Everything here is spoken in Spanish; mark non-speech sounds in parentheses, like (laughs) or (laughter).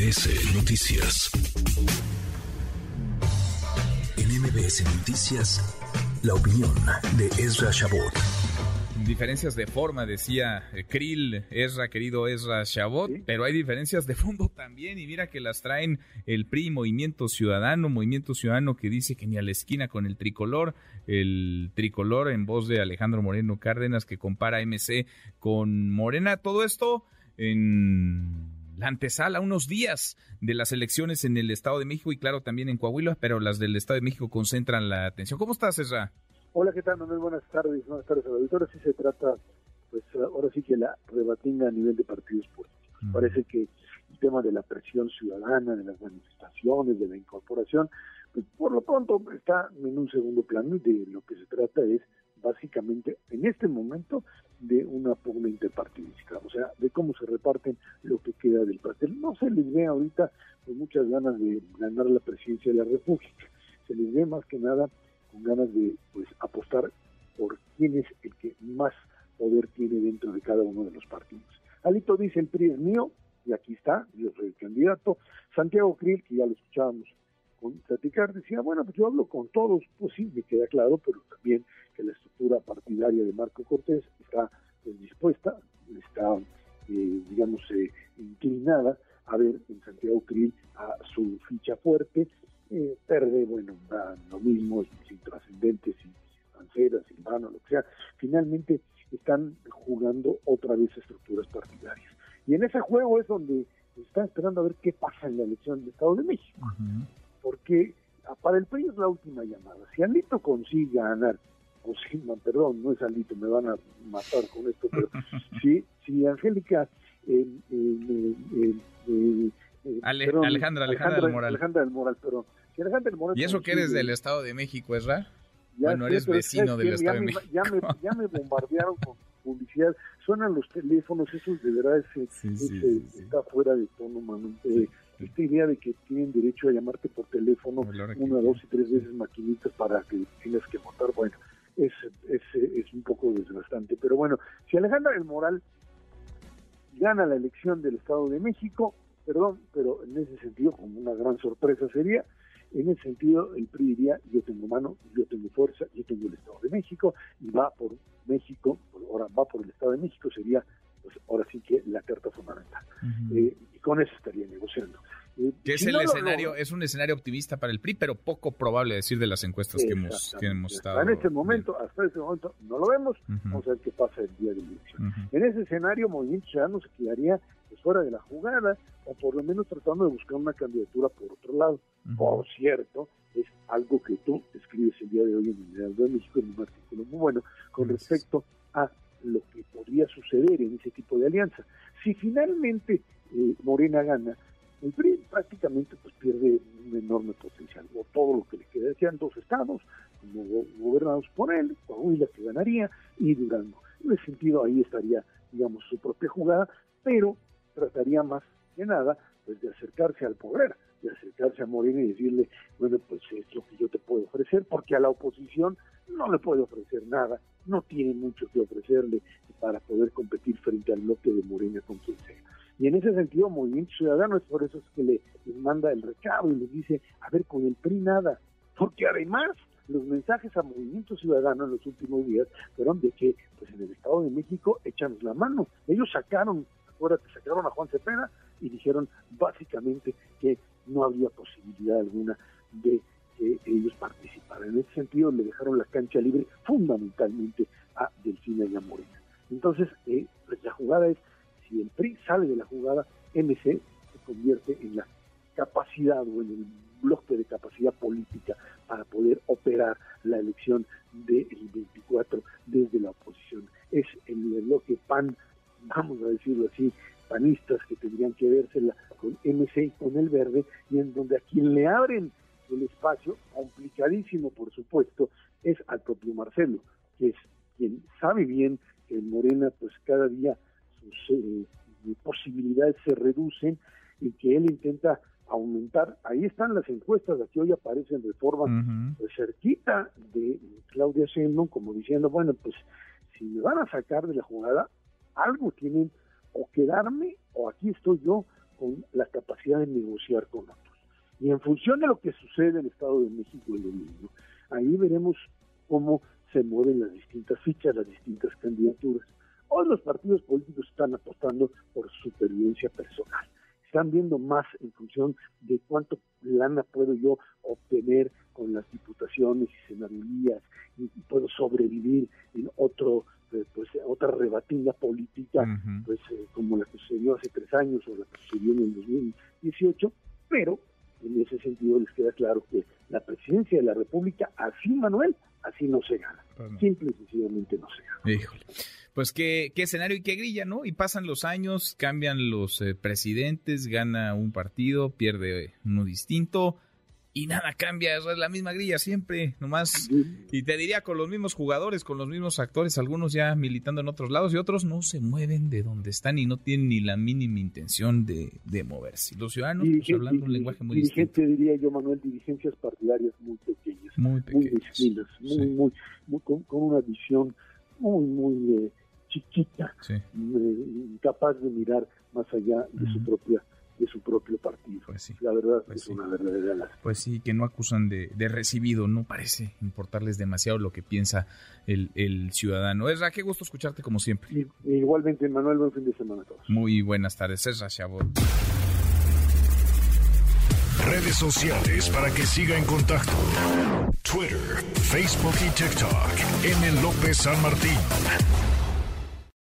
MBS Noticias. En MBS Noticias, la opinión de Ezra Shabot. Diferencias de forma, decía eh, Krill, Ezra, querido Ezra Shabot, pero hay diferencias de fondo también y mira que las traen el PRI, Movimiento Ciudadano, Movimiento Ciudadano que dice que ni a la esquina con el tricolor, el tricolor en voz de Alejandro Moreno Cárdenas que compara MC con Morena, todo esto en la antesala, unos días de las elecciones en el Estado de México y claro también en Coahuila, pero las del Estado de México concentran la atención. ¿Cómo estás, Ezra? Hola, ¿qué tal, Manuel? Buenas tardes, buenas tardes a la auditoría. Sí se trata, pues ahora sí que la rebatinga a nivel de partidos políticos. Parece que el tema de la presión ciudadana, de las manifestaciones, de la incorporación, pues por lo pronto está en un segundo plano y de lo que se trata es básicamente en este momento de una pugna interpartidista, o sea, de cómo se reparten lo que queda del pastel. No se les ve ahorita con muchas ganas de ganar la presidencia de la República, se les ve más que nada con ganas de pues apostar por quién es el que más poder tiene dentro de cada uno de los partidos. Alito dice, el PRI es mío, y aquí está, yo soy el candidato. Santiago Krill, que ya lo escuchábamos con platicar, decía, bueno, pues yo hablo con todos, pues sí, me queda claro, pero también que la estructura partidaria de Marco Cortés está pues, dispuesta, está, eh, digamos, eh, inclinada a ver en Santiago Krill a su ficha fuerte, eh, perde, bueno, lo mismo, sin trascendentes, sin Mancera, Silvano, lo que sea, finalmente están jugando otra vez estructuras partidarias. Y en ese juego es donde están esperando a ver qué pasa en la elección del Estado de México porque ah, para el PRI es la última llamada. Si Alito consigue ganar, o si, perdón, no es Alito, me van a matar con esto, pero (laughs) si, si Angélica... Eh, eh, eh, Alejandra, Alejandra, del Moral. Alejandra del Moral, perdón. Si Alejandra del Moral ¿Y eso que eres del Estado de México, es raro? bueno, eres vecino del Estado de México. Ya me, ya me bombardearon con publicidad. Suenan los teléfonos, eso de verdad ese, está fuera de tono, mano esta idea de que tienen derecho a llamarte por teléfono una, dos y tres veces maquinitas para que tengas que votar, bueno, es, es, es un poco desgastante. Pero bueno, si Alejandra del Moral gana la elección del Estado de México, perdón, pero en ese sentido, como una gran sorpresa sería, en ese sentido el PRI diría, yo tengo mano, yo tengo fuerza, yo tengo el Estado de México, y va por México, ahora va por el Estado de México, sería pues ahora sí que la carta fundamental. Eh, y con eso estaría negociando. Eh, que es el escenario, es un escenario optimista para el PRI, pero poco probable decir de las encuestas que hemos, que hemos estado. En este momento, hasta este momento, no lo vemos. Vamos a ver qué pasa el día de elección. En ese escenario, Movimiento Ciudadano se quedaría pues, fuera de la jugada, o por lo menos tratando de buscar una candidatura por otro lado. Por cierto, es algo que tú escribes el día de hoy en el Diario de México en un artículo muy bueno con respecto a lo que podría suceder en ese tipo de alianza. Si finalmente eh, Morena gana, el PRI prácticamente pues pierde un enorme potencial, o todo lo que le queda. Decían dos estados, como gobernados por él, Coahuila que ganaría, y Durango. En ese sentido ahí estaría, digamos, su propia jugada, pero trataría más que nada pues de acercarse al poder, de acercarse a Morena y decirle, bueno, pues es lo que yo te puedo ofrecer, porque a la oposición no le puede ofrecer nada, no tiene mucho que ofrecerle para poder competir frente al bloque de Morena con quien sea. Y en ese sentido, Movimiento Ciudadano es por eso es que le, manda el recado y les dice, a ver, con el PRI nada, porque además los mensajes a Movimiento Ciudadano en los últimos días fueron de que pues en el Estado de México echanos la mano. Ellos sacaron, acuérdate, sacaron a Juan Cepeda y dijeron básicamente que no había posibilidad alguna de que ellos participaran. En ese sentido le dejaron la cancha libre fundamentalmente a Delfina y a Morena. Entonces, eh, pues la jugada es, si el PRI sale de la jugada, MC se convierte en la capacidad o en el bloque de capacidad política para poder operar la elección del 24 desde la oposición. Es el bloque PAN, vamos a decirlo así, panistas que tendrían que vérsela con MC y con el verde, quien le abren el espacio, complicadísimo por supuesto, es al propio Marcelo, que es quien sabe bien que en Morena pues cada día sus eh, posibilidades se reducen y que él intenta aumentar. Ahí están las encuestas, aquí hoy aparecen de forma pues, cerquita de Claudia Sheinbaum, como diciendo, bueno, pues si me van a sacar de la jugada, algo tienen o quedarme o aquí estoy yo con la capacidad de negociar con otros. Y en función de lo que sucede en el Estado de México el domingo, ahí veremos cómo se mueven las distintas fichas, las distintas candidaturas. Hoy los partidos políticos están apostando por supervivencia personal. Están viendo más en función de cuánto lana puedo yo obtener con las diputaciones y senadurías y puedo sobrevivir en otro eh, pues otra rebatinga política pues eh, como la que sucedió hace tres años o la que sucedió en el 2018 pero en ese sentido les queda claro que la presidencia de la República, así Manuel, así no se gana. Pues Simple y sencillamente no se gana. Híjole. Pues qué, qué escenario y qué grilla, ¿no? Y pasan los años, cambian los eh, presidentes, gana un partido, pierde uno distinto y nada cambia, es la misma grilla siempre, nomás. Y te diría con los mismos jugadores, con los mismos actores, algunos ya militando en otros lados y otros no se mueven de donde están y no tienen ni la mínima intención de, moverse. Los ciudadanos, pues, hablando un lenguaje muy distinto. diría yo, Manuel, dirigencias partidarias muy pequeñas. Muy pequeñas. Muy, muy, muy, con, una visión muy, muy eh, chiquita, eh, capaz de mirar más allá de su propia de su propio partido. Pues sí. La verdad pues es una verdadera lástima. Pues sí, que no acusan de, recibido, no parece importarles demasiado lo que piensa el, el ciudadano. Esra, qué gusto escucharte como siempre. igualmente, Manuel, buen fin de semana a todos. Muy buenas tardes, Esra Chabot. Redes sociales para que siga en contacto: Twitter, Facebook y TikTok. M. López San Martín.